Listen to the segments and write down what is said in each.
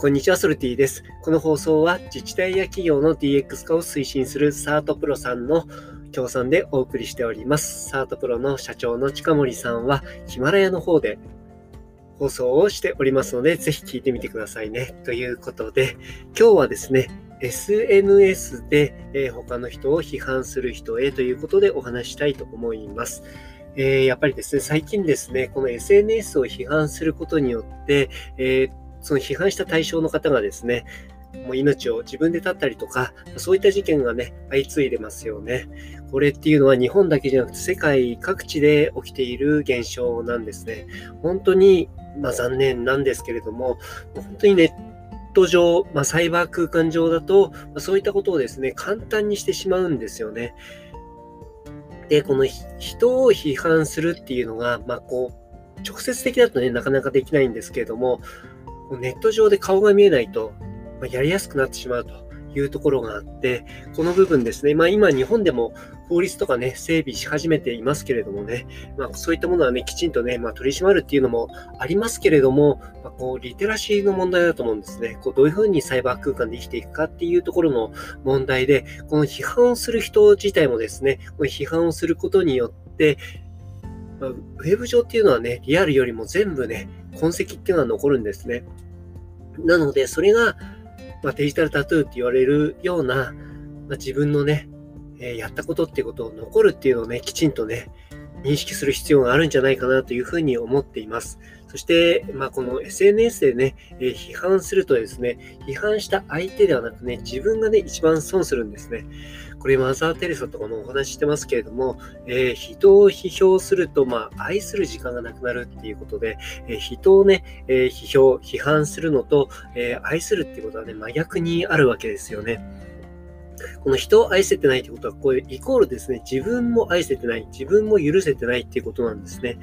こんにちは、ソルティです。この放送は自治体や企業の DX 化を推進するサートプロさんの協賛でお送りしております。サートプロの社長の近森さんはヒマラヤの方で放送をしておりますので、ぜひ聞いてみてくださいね。ということで、今日はですね、SNS で、え他の人を批判する人へということでお話したいと思います。えー、やっぱりですね、最近ですね、この SNS を批判することによって、えーその批判した対象の方がですね、もう命を自分で絶ったりとか、そういった事件がね、相次いでますよね。これっていうのは日本だけじゃなくて世界各地で起きている現象なんですね。本当に、まあ、残念なんですけれども、本当にネット上、まあ、サイバー空間上だと、まあ、そういったことをですね、簡単にしてしまうんですよね。で、この人を批判するっていうのが、まあ、こう、直接的だとね、なかなかできないんですけれども、ネット上で顔が見えないと、まやりやすくなってしまうというところがあって、この部分ですね、まあ今日本でも法律とかね、整備し始めていますけれどもね、まあそういったものはね、きちんとね、まあ取り締まるっていうのもありますけれども、まあ、こう、リテラシーの問題だと思うんですね。こう、どういうふうにサイバー空間で生きていくかっていうところの問題で、この批判をする人自体もですね、この批判をすることによって、ま、ウェブ上っていうのはね、リアルよりも全部ね、痕跡っていうのは残るんですね。なので、それが、まあ、デジタルタトゥーって言われるような、まあ、自分のね、えー、やったことっていうことを残るっていうのをね、きちんとね、認識する必要があるんじゃないかなというふうに思っています。そして、まあ、この SNS でね、え、批判するとですね、批判した相手ではなくね、自分がね、一番損するんですね。これマザー・テレサとかもお話してますけれども、えー、人を批評すると、まあ、愛する時間がなくなるっていうことで、えー、人をね、えー、批評、批判するのと、え愛するっていうことはね、真逆にあるわけですよね。この人を愛せてないってことは、これイコールですね、自分も愛せてない、自分も許せてないっていうことなんですね。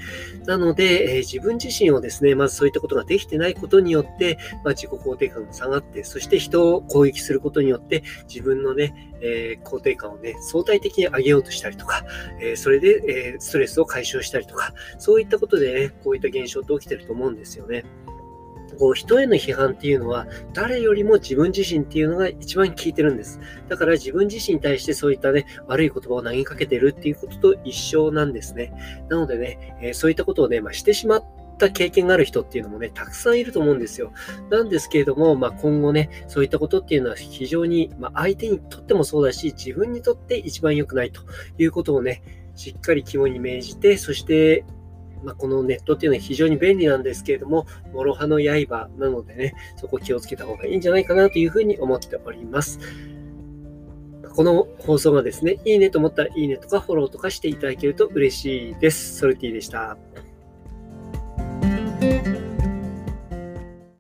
なので、えー、自分自身をですね、まずそういったことができてないことによって、まあ、自己肯定感が下がって、そして人を攻撃することによって、自分のね、えー、肯定感をね、相対的に上げようとしたりとか、えー、それで、えストレスを解消したりとか、そういったことでね、こういった現象って起きてると思うんですよね。こう人への批判っていうのは誰よりも自分自身っていうのが一番効いてるんです。だから自分自身に対してそういったね、悪い言葉を投げかけてるっていうことと一緒なんですね。なのでね、えー、そういったことをね、まあ、してしまった経験がある人っていうのもね、たくさんいると思うんですよ。なんですけれども、まあ、今後ね、そういったことっていうのは非常に、まあ、相手にとってもそうだし、自分にとって一番良くないということをね、しっかり肝に銘じて、そしてまあ、このネットっていうのは非常に便利なんですけれども、諸刃の刃なのでね、そこ気をつけた方がいいんじゃないかなというふうに思っております。この放送がですね、いいねと思ったらいいねとかフォローとかしていただけると嬉しいです。ソルティでした。